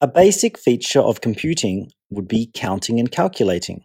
A basic feature of computing would be counting and calculating.